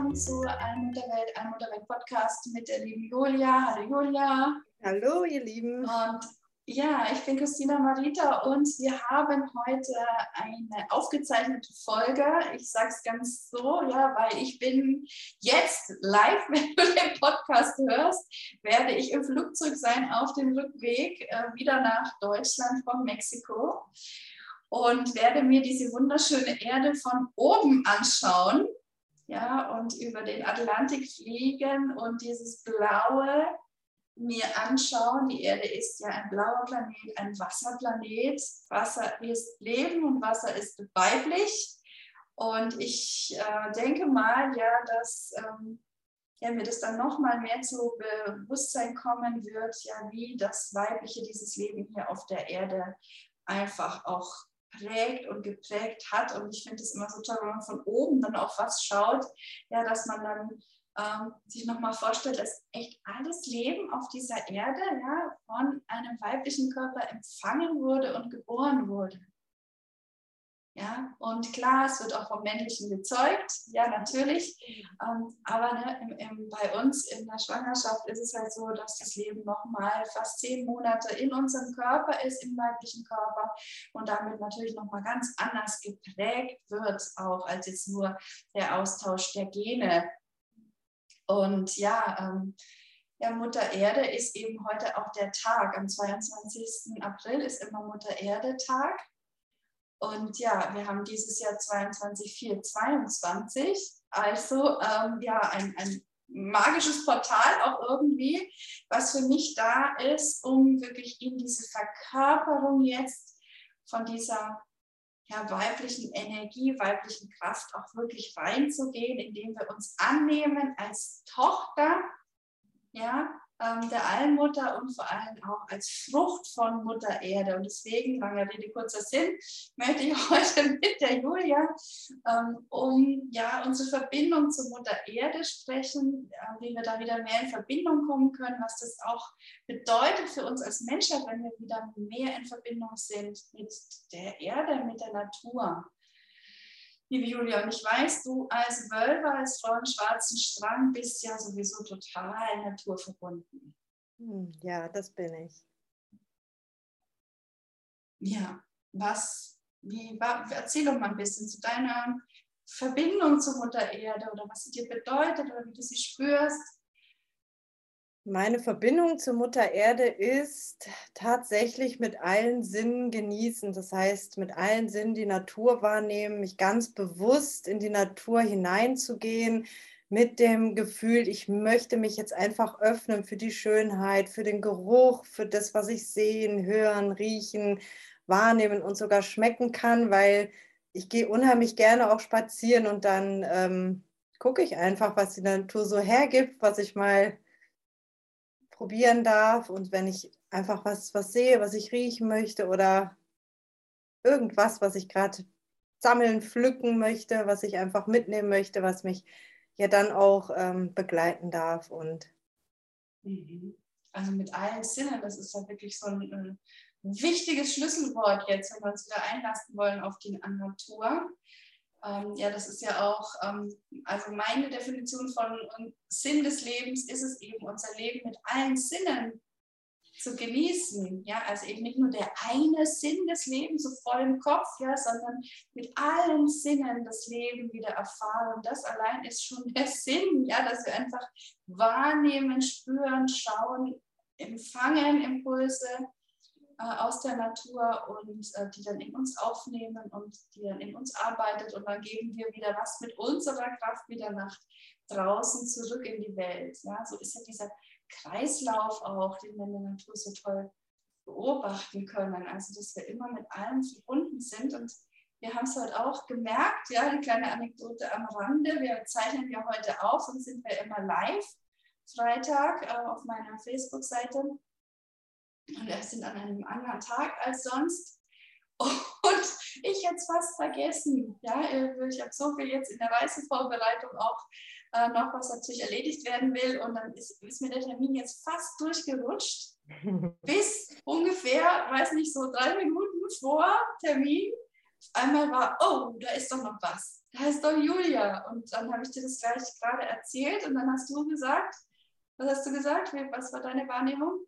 Willkommen zu Allmutterwelt, Allmutterwelt Podcast mit der lieben Julia. Hallo Julia. Hallo ihr Lieben. Und ja, ich bin Christina Marita und wir haben heute eine aufgezeichnete Folge. Ich sage es ganz so, ja, weil ich bin jetzt live, wenn du den Podcast hörst, werde ich im Flugzeug sein auf dem Rückweg äh, wieder nach Deutschland von Mexiko und werde mir diese wunderschöne Erde von oben anschauen ja, und über den Atlantik fliegen und dieses Blaue mir anschauen. Die Erde ist ja ein blauer Planet, ein Wasserplanet. Wasser ist Leben und Wasser ist weiblich. Und ich äh, denke mal, ja, dass ähm, ja, mir das dann nochmal mehr zu Bewusstsein kommen wird, ja, wie das Weibliche dieses Leben hier auf der Erde einfach auch prägt und geprägt hat. Und ich finde es immer so toll, wenn man von oben dann auf was schaut, ja, dass man dann ähm, sich nochmal vorstellt, dass echt alles Leben auf dieser Erde ja, von einem weiblichen Körper empfangen wurde und geboren wurde. Ja, und klar, es wird auch vom Männlichen gezeugt, ja, natürlich. Ähm, aber ne, im, im, bei uns in der Schwangerschaft ist es halt so, dass das Leben nochmal fast zehn Monate in unserem Körper ist, im weiblichen Körper und damit natürlich nochmal ganz anders geprägt wird, auch als jetzt nur der Austausch der Gene. Und ja, ähm, ja, Mutter Erde ist eben heute auch der Tag. Am 22. April ist immer Mutter Erde Tag. Und ja, wir haben dieses Jahr 22, 4, 22. Also ähm, ja, ein, ein magisches Portal auch irgendwie, was für mich da ist, um wirklich in diese Verkörperung jetzt von dieser ja, weiblichen Energie, weiblichen Kraft auch wirklich reinzugehen, indem wir uns annehmen als Tochter, ja, der Allmutter und vor allem auch als Frucht von Mutter Erde. Und deswegen, lange Rede, kurzer Sinn, möchte ich heute mit der Julia ähm, um ja, unsere Verbindung zur Mutter Erde sprechen, äh, wie wir da wieder mehr in Verbindung kommen können, was das auch bedeutet für uns als Menschheit, wenn wir wieder mehr in Verbindung sind mit der Erde, mit der Natur liebe Julia, und ich weiß, du als Wölfer, als Frau im schwarzen Strang bist ja sowieso total naturverbunden. Hm, ja, das bin ich. Ja, was, wie, erzähl doch mal ein bisschen zu deiner Verbindung zur Mutter Erde oder was sie dir bedeutet oder wie du sie spürst. Meine Verbindung zur Mutter Erde ist tatsächlich mit allen Sinnen genießen. Das heißt, mit allen Sinnen die Natur wahrnehmen, mich ganz bewusst in die Natur hineinzugehen, mit dem Gefühl, ich möchte mich jetzt einfach öffnen für die Schönheit, für den Geruch, für das, was ich sehen, hören, riechen, wahrnehmen und sogar schmecken kann, weil ich gehe unheimlich gerne auch spazieren und dann ähm, gucke ich einfach, was die Natur so hergibt, was ich mal probieren darf und wenn ich einfach was, was sehe, was ich riechen möchte oder irgendwas, was ich gerade sammeln, pflücken möchte, was ich einfach mitnehmen möchte, was mich ja dann auch ähm, begleiten darf. Und mhm. also mit allen Sinnen, das ist ja wirklich so ein, ein wichtiges Schlüsselwort jetzt, wenn wir uns wieder einlassen wollen auf die Natur. Ähm, ja, das ist ja auch, ähm, also meine Definition von Sinn des Lebens ist es eben, unser Leben mit allen Sinnen zu genießen. Ja, also eben nicht nur der eine Sinn des Lebens so voll im Kopf, ja, sondern mit allen Sinnen das Leben wieder erfahren. Das allein ist schon der Sinn, ja, dass wir einfach wahrnehmen, spüren, schauen, empfangen Impulse aus der Natur und äh, die dann in uns aufnehmen und die dann in uns arbeitet und dann geben wir wieder was mit unserer Kraft wieder nach draußen zurück in die Welt. Ja, so ist ja dieser Kreislauf auch, den wir in der Natur so toll beobachten können. Also dass wir immer mit allem verbunden sind und wir haben es heute auch gemerkt, ja, eine kleine Anekdote am Rande. Wir zeichnen ja heute auf und sind wir immer live, Freitag, äh, auf meiner Facebook-Seite. Und wir sind an einem anderen Tag als sonst. Und ich hätte es fast vergessen. Ja, ich habe so viel jetzt in der Reisevorbereitung auch äh, noch, was natürlich erledigt werden will. Und dann ist, ist mir der Termin jetzt fast durchgerutscht. Bis ungefähr, weiß nicht, so drei Minuten vor Termin einmal war, oh, da ist doch noch was. Da ist doch Julia. Und dann habe ich dir das gleich gerade erzählt und dann hast du gesagt, was hast du gesagt? Was war deine Wahrnehmung?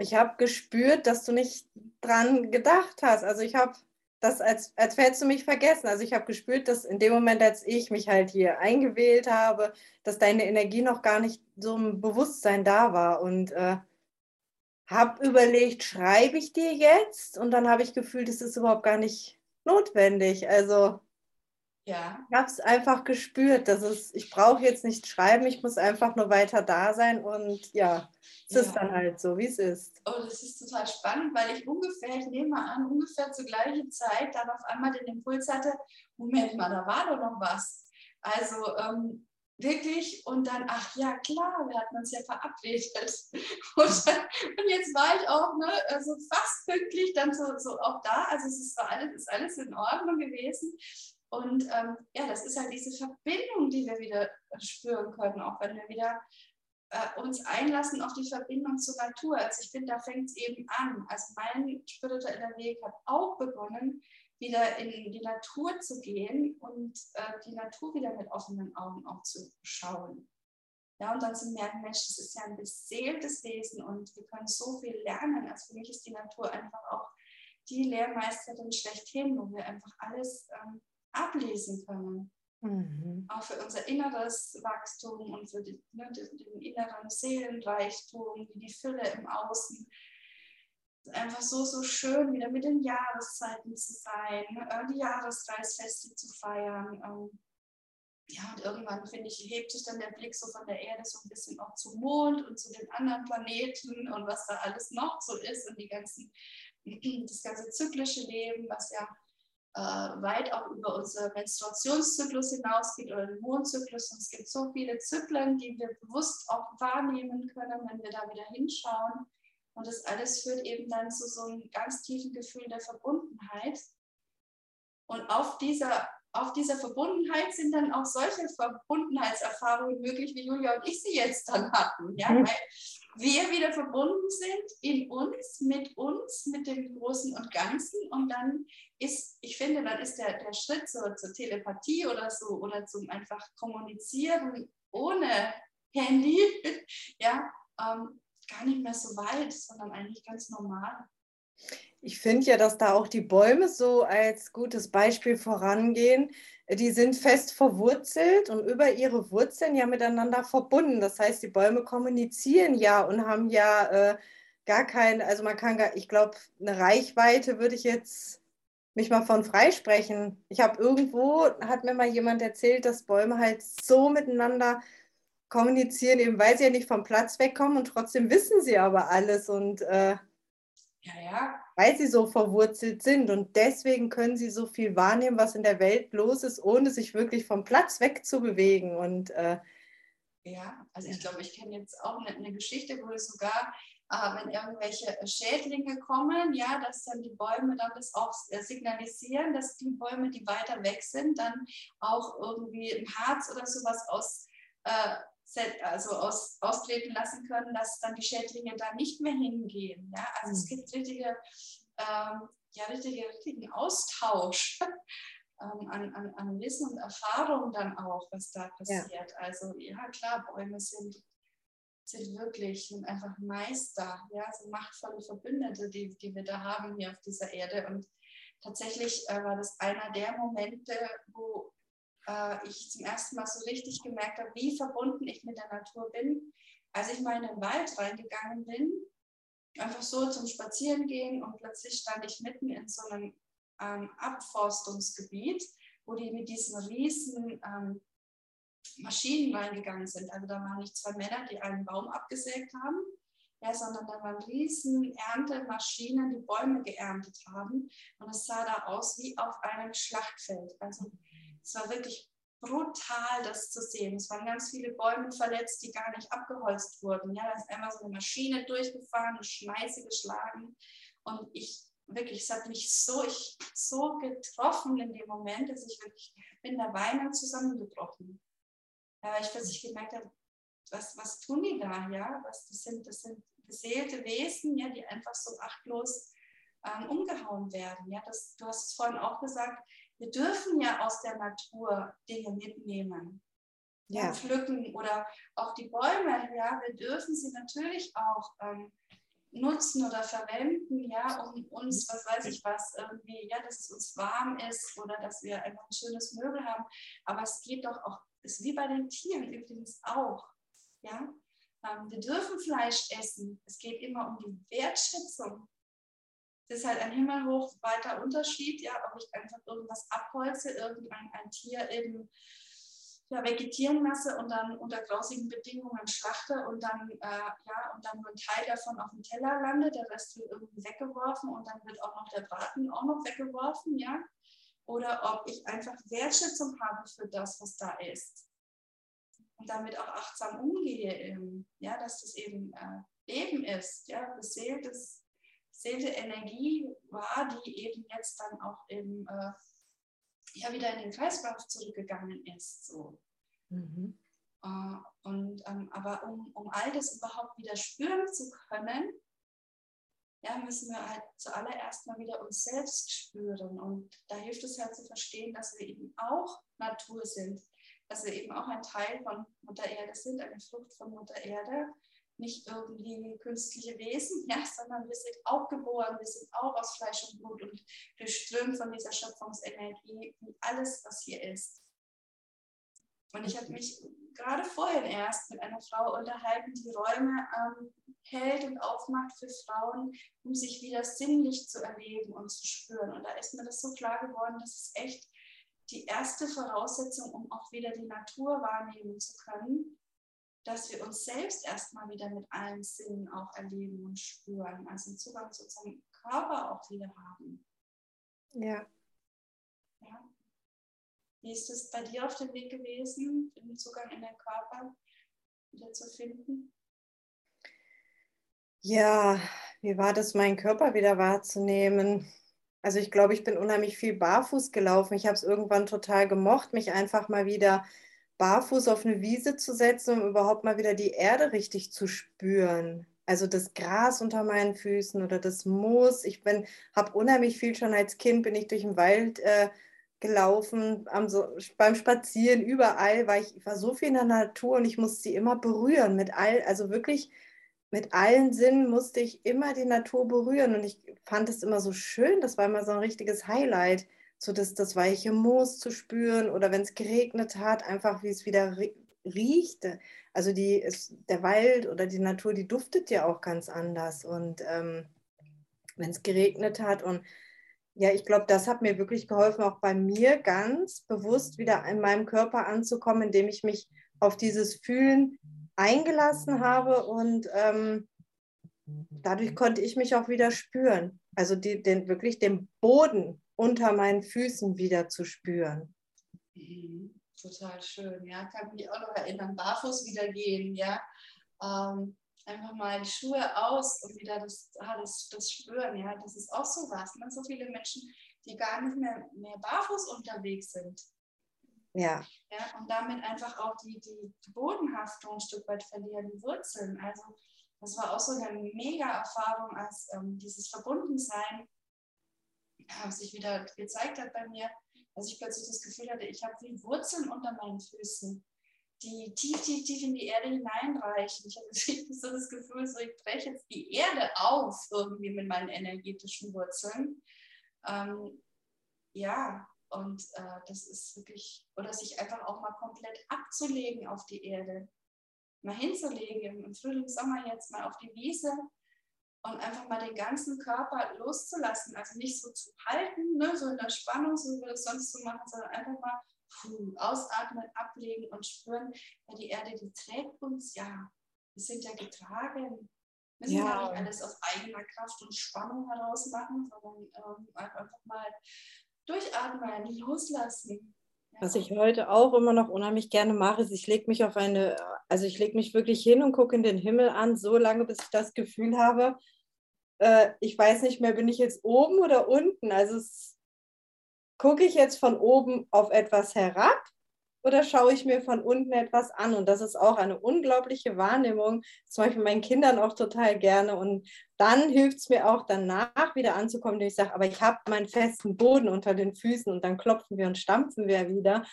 Ich habe gespürt, dass du nicht dran gedacht hast. Also ich habe das, als, als hättest du mich vergessen. Also ich habe gespürt, dass in dem Moment, als ich mich halt hier eingewählt habe, dass deine Energie noch gar nicht so im Bewusstsein da war. Und äh, habe überlegt, schreibe ich dir jetzt? Und dann habe ich gefühlt, es ist überhaupt gar nicht notwendig. Also ja. ich habe es einfach gespürt, dass es, ich brauche jetzt nicht schreiben, ich muss einfach nur weiter da sein und ja, es ja. ist dann halt so, wie es ist. Oh, das ist total spannend, weil ich ungefähr, ich nehme mal an, ungefähr zur gleichen Zeit dann auf einmal den Impuls hatte, Moment mal, da war doch noch was. Also ähm, wirklich und dann, ach ja, klar, wir hatten uns ja verabredet. Und, und jetzt war ich auch ne, also fast pünktlich dann so, so auch da. Also es ist, alles, ist alles in Ordnung gewesen. Und ähm, ja, das ist halt diese Verbindung, die wir wieder spüren können, auch wenn wir wieder äh, uns einlassen auf die Verbindung zur Natur. Also ich finde, da fängt es eben an. Also mein spiritueller Weg hat auch begonnen, wieder in die Natur zu gehen und äh, die Natur wieder mit offenen Augen auch zu schauen. Ja, und dann zu merken, Mensch, das ist ja ein beseeltes Wesen und wir können so viel lernen. Also für mich ist die Natur einfach auch die Lehrmeisterin schlechthin, wo wir einfach alles ähm, ablesen können. Mhm. Auch für unser inneres Wachstum und für die, ne, den, inneren Seelenreichtum, die Fülle im Außen einfach so, so schön, wieder mit den Jahreszeiten zu sein, äh, die Jahreskreisfeste zu feiern. Ähm, ja, und irgendwann, finde ich, hebt sich dann der Blick so von der Erde so ein bisschen auch zum Mond und zu den anderen Planeten und was da alles noch so ist und die ganzen, das ganze zyklische Leben, was ja äh, weit auch über unseren Menstruationszyklus hinausgeht oder den Mondzyklus. Und es gibt so viele Zyklen, die wir bewusst auch wahrnehmen können, wenn wir da wieder hinschauen. Und das alles führt eben dann zu so einem ganz tiefen Gefühl der Verbundenheit. Und auf dieser, auf dieser Verbundenheit sind dann auch solche Verbundenheitserfahrungen möglich, wie Julia und ich sie jetzt dann hatten. Ja? Mhm. Weil wir wieder verbunden sind in uns, mit uns, mit dem Großen und Ganzen. Und dann ist, ich finde, dann ist der, der Schritt zur, zur Telepathie oder so oder zum einfach Kommunizieren ohne Handy, ja, ähm, gar nicht mehr so weit, sondern eigentlich ganz normal. Ich finde ja, dass da auch die Bäume so als gutes Beispiel vorangehen. Die sind fest verwurzelt und über ihre Wurzeln ja miteinander verbunden. Das heißt, die Bäume kommunizieren ja und haben ja äh, gar kein, also man kann gar, ich glaube, eine Reichweite würde ich jetzt mich mal von freisprechen. Ich habe irgendwo, hat mir mal jemand erzählt, dass Bäume halt so miteinander kommunizieren, eben weil sie ja nicht vom Platz wegkommen und trotzdem wissen sie aber alles und äh, ja, ja. weil sie so verwurzelt sind und deswegen können sie so viel wahrnehmen, was in der Welt los ist, ohne sich wirklich vom Platz wegzubewegen und äh, ja, also ich glaube, ich kenne jetzt auch eine, eine Geschichte, wo es sogar äh, wenn irgendwelche Schädlinge kommen, ja, dass dann die Bäume dann das auch äh, signalisieren, dass die Bäume, die weiter weg sind, dann auch irgendwie ein Harz oder sowas aus, äh, also aus, austreten lassen können, dass dann die Schädlinge da nicht mehr hingehen. Ja? Also es mhm. gibt richtige, ähm, ja, richtige, richtigen Austausch ähm, an, an, an Wissen und Erfahrung dann auch, was da passiert. Ja. Also ja, klar, Bäume sind, sind wirklich sind einfach Meister, ja, so machtvolle Verbündete, die, die wir da haben hier auf dieser Erde. Und tatsächlich äh, war das einer der Momente, wo äh, ich zum ersten Mal so richtig gemerkt habe, wie verbunden ich mit der Natur bin, als ich mal in den Wald reingegangen bin, einfach so zum Spazierengehen und plötzlich stand ich mitten in so einem ähm, Abforstungsgebiet, wo die mit diesen riesen ähm, Maschinen reingegangen sind. Also da waren nicht zwei Männer, die einen Baum abgesägt haben, ja, sondern da waren riesen Erntemaschinen, die Bäume geerntet haben. Und es sah da aus wie auf einem Schlachtfeld. Also es war wirklich brutal, das zu sehen. Es waren ganz viele Bäume verletzt, die gar nicht abgeholzt wurden. Ja, da ist einmal so eine Maschine durchgefahren, eine Schmeiße geschlagen. Und ich wirklich, es hat mich so, ich, so getroffen in dem Moment, dass ich wirklich bin da weinend zusammengebrochen. Weil ich plötzlich gemerkt habe, was, was tun die da, ja? Was, das, sind, das sind beseelte Wesen, ja, die einfach so achtlos ähm, umgehauen werden. Ja? Das, du hast es vorhin auch gesagt, wir dürfen ja aus der Natur Dinge mitnehmen. Ja. Pflücken oder auch die Bäume, ja, wir dürfen sie natürlich auch ähm, nutzen oder verwenden, ja, um uns, was weiß ich was, irgendwie, ja, dass es uns warm ist oder dass wir einfach ein schönes Möbel haben. Aber es geht doch auch, ist wie bei den Tieren übrigens auch, ja. Ähm, wir dürfen Fleisch essen. Es geht immer um die Wertschätzung. Ist halt ein himmelhoch weiter Unterschied, ja, ob ich einfach irgendwas abholze, irgendein ein Tier eben ja, vegetieren lasse und dann unter grausigen Bedingungen schlachte und dann, äh, ja, und dann nur ein Teil davon auf dem Teller landet, der Rest wird irgendwie weggeworfen und dann wird auch noch der Braten auch noch weggeworfen, ja. Oder ob ich einfach Wertschätzung habe für das, was da ist. Und damit auch achtsam umgehe, ähm, ja, dass das eben äh, Leben ist, ja, beseeltes, beseelte Energie war, die eben jetzt dann auch eben äh, ja wieder in den Kreislauf zurückgegangen ist. So. Mhm. Uh, und, ähm, aber um, um all das überhaupt wieder spüren zu können, ja, müssen wir halt zuallererst mal wieder uns selbst spüren. Und da hilft es halt zu verstehen, dass wir eben auch Natur sind, dass wir eben auch ein Teil von Mutter Erde sind, eine Frucht von Mutter Erde nicht irgendwie künstliche Wesen, ja, sondern wir sind auch geboren, wir sind auch aus Fleisch und Blut und durchströmt von dieser Schöpfungsenergie wie alles, was hier ist. Und ich habe mich gerade vorhin erst mit einer Frau unterhalten, die Räume ähm, hält und aufmacht für Frauen, um sich wieder sinnlich zu erleben und zu spüren. Und da ist mir das so klar geworden, dass es echt die erste Voraussetzung, um auch wieder die Natur wahrnehmen zu können, dass wir uns selbst erstmal wieder mit allen Sinnen auch erleben und spüren, also einen Zugang zu unserem Körper auch wieder haben. Ja. ja. Wie ist es bei dir auf dem Weg gewesen, den Zugang in den Körper wieder zu finden? Ja, wie war das, meinen Körper wieder wahrzunehmen? Also ich glaube, ich bin unheimlich viel barfuß gelaufen. Ich habe es irgendwann total gemocht, mich einfach mal wieder barfuß auf eine Wiese zu setzen, um überhaupt mal wieder die Erde richtig zu spüren. Also das Gras unter meinen Füßen oder das Moos. Ich habe unheimlich viel schon als Kind, bin ich durch den Wald äh, gelaufen, am, beim Spazieren, überall, weil ich, ich war so viel in der Natur und ich musste sie immer berühren mit all, also wirklich mit allen Sinnen musste ich immer die Natur berühren und ich fand es immer so schön, das war immer so ein richtiges Highlight so das, das weiche Moos zu spüren oder wenn es geregnet hat, einfach wie es wieder riecht. Also die der Wald oder die Natur, die duftet ja auch ganz anders. Und ähm, wenn es geregnet hat und ja, ich glaube, das hat mir wirklich geholfen, auch bei mir ganz bewusst wieder in meinem Körper anzukommen, indem ich mich auf dieses Fühlen eingelassen habe und ähm, dadurch konnte ich mich auch wieder spüren. Also die, den, wirklich den Boden unter meinen Füßen wieder zu spüren. Mhm. Total schön, ja. Kann mich auch noch erinnern, barfuß wieder gehen, ja. Ähm, einfach mal die Schuhe aus und wieder das, ah, das, das Spüren, ja. Das ist auch so was. Ne? So viele Menschen, die gar nicht mehr, mehr barfuß unterwegs sind. Ja. ja. Und damit einfach auch die, die Bodenhaftung ein Stück weit verlieren, die Wurzeln. Also das war auch so eine mega Erfahrung als ähm, dieses Verbundensein ja, sich wieder gezeigt hat bei mir, dass ich plötzlich das Gefühl hatte, ich habe wie Wurzeln unter meinen Füßen, die tief, tief, tief in die Erde hineinreichen. Ich hatte so das Gefühl, so ich breche jetzt die Erde auf irgendwie mit meinen energetischen Wurzeln. Ähm, ja, und äh, das ist wirklich, oder sich einfach auch mal komplett abzulegen auf die Erde, mal hinzulegen, im Frühling, Sommer jetzt mal auf die Wiese und einfach mal den ganzen Körper loszulassen. Also nicht so zu halten, ne, so in der Spannung, so wie wir das sonst so machen, sondern einfach mal puh, ausatmen, ablegen und spüren, ja, die Erde, die trägt uns, ja, wir sind ja getragen. müssen ja. ja nicht alles aus eigener Kraft und Spannung heraus machen, sondern ähm, einfach mal durchatmen, loslassen. Was ich heute auch immer noch unheimlich gerne mache, ist, ich lege mich auf eine, also ich lege mich wirklich hin und gucke in den Himmel an, so lange, bis ich das Gefühl habe, äh, ich weiß nicht mehr, bin ich jetzt oben oder unten? Also gucke ich jetzt von oben auf etwas herab oder schaue ich mir von unten etwas an? Und das ist auch eine unglaubliche Wahrnehmung, zum Beispiel meinen Kindern auch total gerne. Und dann hilft es mir auch danach wieder anzukommen, indem ich sage, aber ich habe meinen festen Boden unter den Füßen und dann klopfen wir und stampfen wir wieder.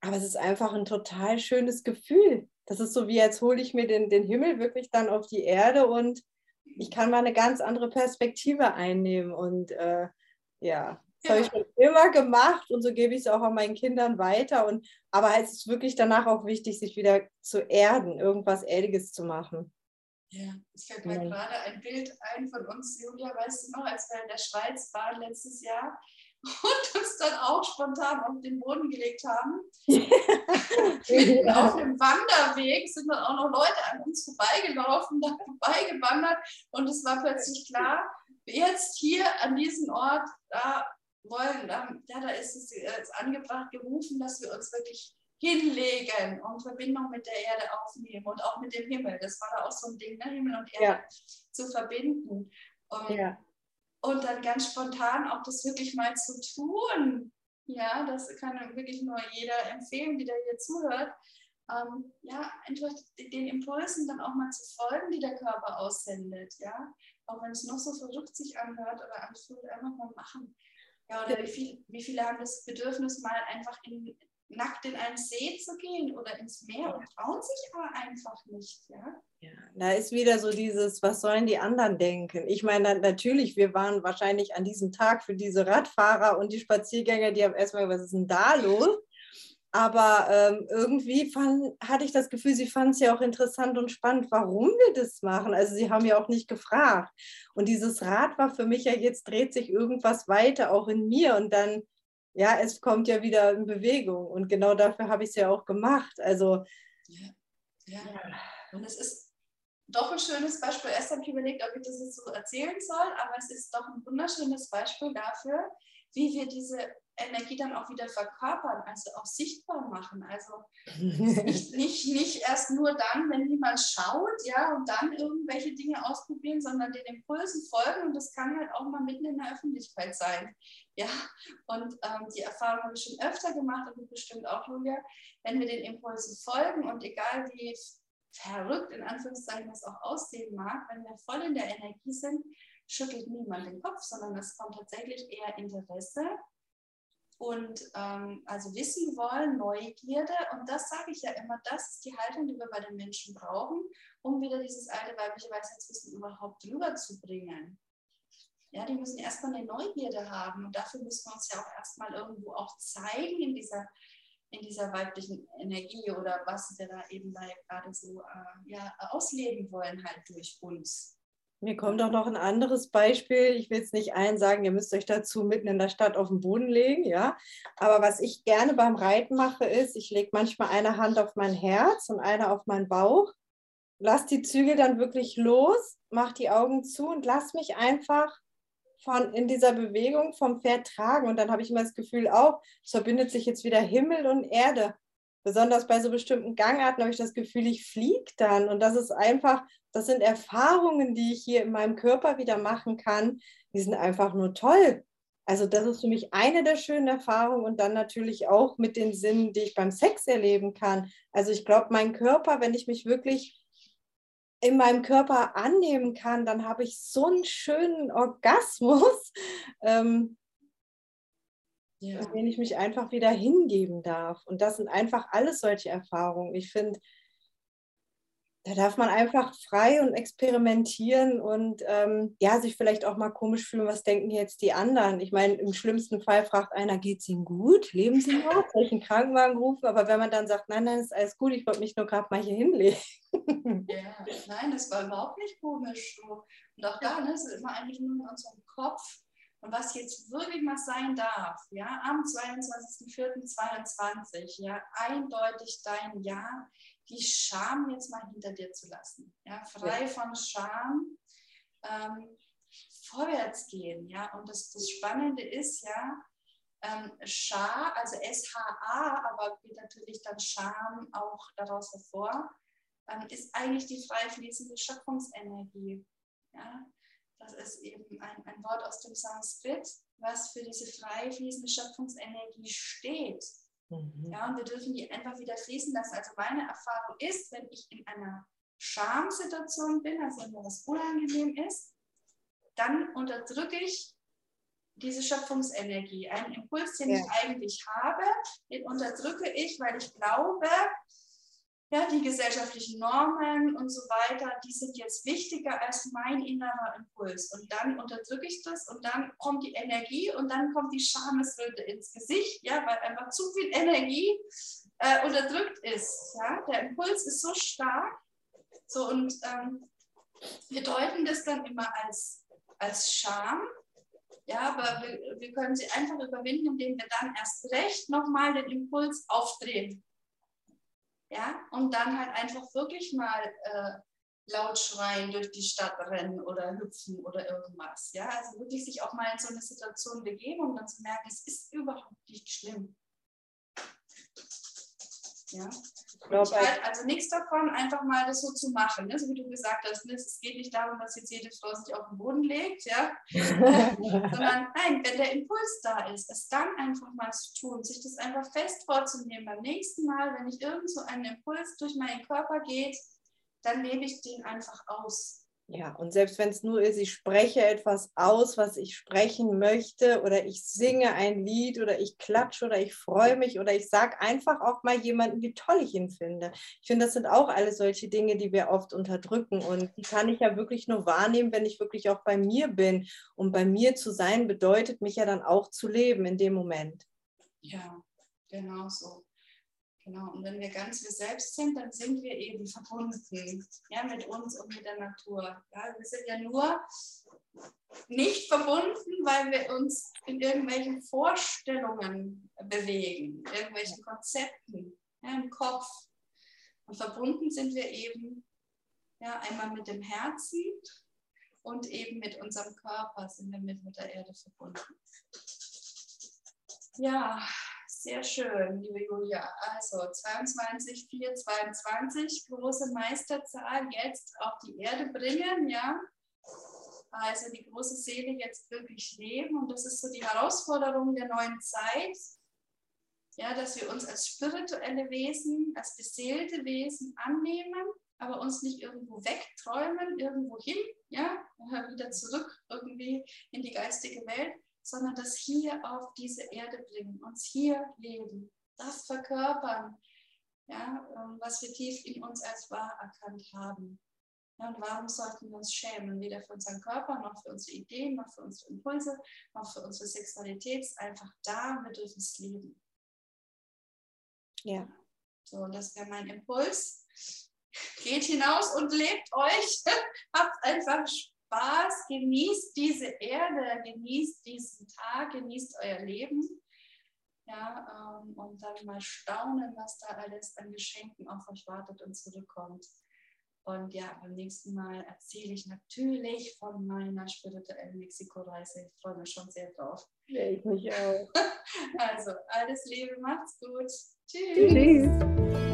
Aber es ist einfach ein total schönes Gefühl. Das ist so wie, als hole ich mir den, den Himmel wirklich dann auf die Erde und ich kann mal eine ganz andere Perspektive einnehmen. Und äh, ja, das ja. habe ich schon immer gemacht und so gebe ich es auch an meinen Kindern weiter. Und, aber es ist wirklich danach auch wichtig, sich wieder zu erden, irgendwas Erdiges zu machen. Ja, es fällt mir ja. gerade ein Bild ein von uns, Julia, weißt du noch, als wir in der Schweiz waren letztes Jahr und uns dann auch spontan auf den Boden gelegt haben. Auf dem Wanderweg sind dann auch noch Leute an uns vorbeigelaufen, da vorbeigewandert und es war plötzlich klar, jetzt hier an diesem Ort, da wollen, ähm, ja, da ist es äh, angebracht, gerufen, dass wir uns wirklich hinlegen und Verbindung mit der Erde aufnehmen und auch mit dem Himmel. Das war da auch so ein Ding, ne? Himmel und Erde ja. zu verbinden. Und, ja. und dann ganz spontan auch das wirklich mal zu tun. Ja, das kann wirklich nur jeder empfehlen, der hier zuhört. Ähm, ja, einfach den Impulsen dann auch mal zu folgen, die der Körper aussendet. Ja, auch wenn es noch so verrückt sich anhört oder anfühlt, einfach mal machen. Ja, oder wie, viel, wie viele haben das Bedürfnis, mal einfach in, nackt in einen See zu gehen oder ins Meer und trauen sich aber einfach nicht. Ja? ja, da ist wieder so dieses, was sollen die anderen denken? Ich meine, natürlich, wir waren wahrscheinlich an diesem Tag für diese Radfahrer und die Spaziergänger, die haben erstmal, was ist denn da los? Aber ähm, irgendwie fand, hatte ich das Gefühl, sie fanden es ja auch interessant und spannend, warum wir das machen. Also sie haben ja auch nicht gefragt. Und dieses Rad war für mich ja, jetzt dreht sich irgendwas weiter, auch in mir. Und dann, ja, es kommt ja wieder in Bewegung. Und genau dafür habe ich es ja auch gemacht. Also. Ja, ja. Und es ist doch ein schönes Beispiel. Erst habe ich überlegt, ob ich das jetzt so erzählen soll, aber es ist doch ein wunderschönes Beispiel dafür, wie wir diese Energie dann auch wieder verkörpern, also auch sichtbar machen. Also nicht, nicht, nicht erst nur dann, wenn jemand schaut, ja, und dann irgendwelche Dinge ausprobieren, sondern den Impulsen folgen. Und das kann halt auch mal mitten in der Öffentlichkeit sein. Ja, und ähm, die Erfahrung habe ich schon öfter gemacht und du bestimmt auch, Julia, wenn wir den Impulsen folgen und egal wie verrückt in Anführungszeichen das auch aussehen mag, wenn wir voll in der Energie sind, schüttelt niemand den Kopf, sondern es kommt tatsächlich eher Interesse und ähm, also wissen wollen, Neugierde. Und das sage ich ja immer, das ist die Haltung, die wir bei den Menschen brauchen, um wieder dieses alte weibliche Weisheitswissen überhaupt rüberzubringen. Ja, die müssen erstmal eine Neugierde haben und dafür müssen wir uns ja auch erstmal irgendwo auch zeigen in dieser, in dieser weiblichen Energie oder was wir da eben da gerade so äh, ja, ausleben wollen, halt durch uns. Mir kommt auch noch ein anderes Beispiel. Ich will es nicht allen sagen, ihr müsst euch dazu mitten in der Stadt auf den Boden legen, ja. Aber was ich gerne beim Reiten mache, ist, ich lege manchmal eine Hand auf mein Herz und eine auf meinen Bauch, lass die Zügel dann wirklich los, mach die Augen zu und lass mich einfach von in dieser Bewegung vom Pferd tragen. Und dann habe ich immer das Gefühl, auch, es verbindet sich jetzt wieder Himmel und Erde besonders bei so bestimmten Gangarten habe ich das Gefühl, ich fliege dann. Und das ist einfach, das sind Erfahrungen, die ich hier in meinem Körper wieder machen kann. Die sind einfach nur toll. Also das ist für mich eine der schönen Erfahrungen und dann natürlich auch mit den Sinnen, die ich beim Sex erleben kann. Also ich glaube, mein Körper, wenn ich mich wirklich in meinem Körper annehmen kann, dann habe ich so einen schönen Orgasmus. Ähm, ja. in denen ich mich einfach wieder hingeben darf. Und das sind einfach alles solche Erfahrungen. Ich finde, da darf man einfach frei und experimentieren und ähm, ja, sich vielleicht auch mal komisch fühlen, was denken jetzt die anderen. Ich meine, im schlimmsten Fall fragt einer, geht es Ihnen gut? Leben Sie noch? Soll ich einen Krankenwagen rufen? Aber wenn man dann sagt, nein, nein, ist alles gut, ich wollte mich nur gerade mal hier hinlegen. Ja, nein, das war überhaupt nicht komisch. Und auch da, ne, es ist immer eigentlich nur in unserem Kopf und was jetzt wirklich mal sein darf, ja, am 22.04.22, ja, eindeutig dein Ja, die Scham jetzt mal hinter dir zu lassen, ja, frei ja. von Scham, ähm, vorwärts gehen. Ja? Und das, das Spannende ist ja, ähm, Schar, also S-H-A, aber geht natürlich dann Scham auch daraus hervor, ähm, ist eigentlich die frei fließende Schöpfungsenergie. Ja? Das ist eben ein, ein Wort aus dem Sanskrit, was für diese frei fließende Schöpfungsenergie steht. Mhm. Ja, und wir dürfen die einfach wieder fließen lassen. Also meine Erfahrung ist, wenn ich in einer Schamsituation bin, also wenn mir was unangenehm ist, dann unterdrücke ich diese Schöpfungsenergie. Einen Impuls, den ja. ich eigentlich habe, den unterdrücke ich, weil ich glaube, ja, die gesellschaftlichen Normen und so weiter, die sind jetzt wichtiger als mein innerer Impuls. Und dann unterdrücke ich das und dann kommt die Energie und dann kommt die Schamesröte ins Gesicht, ja, weil einfach zu viel Energie äh, unterdrückt ist. Ja? Der Impuls ist so stark. So, und ähm, wir deuten das dann immer als, als Scham. Ja, aber wir, wir können sie einfach überwinden, indem wir dann erst recht nochmal den Impuls aufdrehen. Ja, und dann halt einfach wirklich mal äh, laut schreien, durch die Stadt rennen oder hüpfen oder irgendwas. Ja, also wirklich sich auch mal in so eine Situation begeben und dann zu merken, es ist überhaupt nicht schlimm. Ja. Ich halt also nichts davon, einfach mal das so zu machen, ne? so wie du gesagt hast. Ne? Es geht nicht darum, dass jetzt jede Frau sich auf den Boden legt, ja? sondern nein, wenn der Impuls da ist, es dann einfach mal zu tun, sich das einfach fest vorzunehmen. Beim nächsten Mal, wenn ich irgend so einen Impuls durch meinen Körper geht, dann lebe ich den einfach aus. Ja, und selbst wenn es nur ist, ich spreche etwas aus, was ich sprechen möchte, oder ich singe ein Lied, oder ich klatsche, oder ich freue mich, oder ich sage einfach auch mal jemanden, wie toll ich ihn finde. Ich finde, das sind auch alle solche Dinge, die wir oft unterdrücken. Und die kann ich ja wirklich nur wahrnehmen, wenn ich wirklich auch bei mir bin. Und bei mir zu sein bedeutet mich ja dann auch zu leben in dem Moment. Ja, genau so. Genau, und wenn wir ganz wir selbst sind, dann sind wir eben verbunden ja, mit uns und mit der Natur. Ja, wir sind ja nur nicht verbunden, weil wir uns in irgendwelchen Vorstellungen bewegen, irgendwelchen Konzepten ja, im Kopf. Und verbunden sind wir eben ja, einmal mit dem Herzen und eben mit unserem Körper sind wir mit Mutter Erde verbunden. Ja, sehr schön, liebe Julia. Also 22, 4, 22, große Meisterzahl jetzt auf die Erde bringen, ja. Also die große Seele jetzt wirklich leben und das ist so die Herausforderung der neuen Zeit. Ja, dass wir uns als spirituelle Wesen, als beseelte Wesen annehmen, aber uns nicht irgendwo wegträumen, irgendwo hin, ja, wieder zurück irgendwie in die geistige Welt, sondern das hier auf diese Erde bringen, uns hier leben, das verkörpern, ja, ähm, was wir tief in uns als wahr erkannt haben. Ja, und warum sollten wir uns schämen? Weder für unseren Körper, noch für unsere Ideen, noch für unsere Impulse, noch für unsere Sexualität. Ist einfach da, wir dürfen es leben. Ja. So, das wäre mein Impuls. Geht hinaus und lebt euch. Habt einfach Spaß Spaß, genießt diese Erde, genießt diesen Tag, genießt euer Leben. Ja, ähm, und dann mal staunen, was da alles an Geschenken auf euch wartet und zurückkommt. Und ja, beim nächsten Mal erzähle ich natürlich von meiner spirituellen Mexiko-Reise. Ich freue mich schon sehr drauf. Ja, ich mich auch. Also, alles Liebe, macht's gut. Tschüss. Tschüss.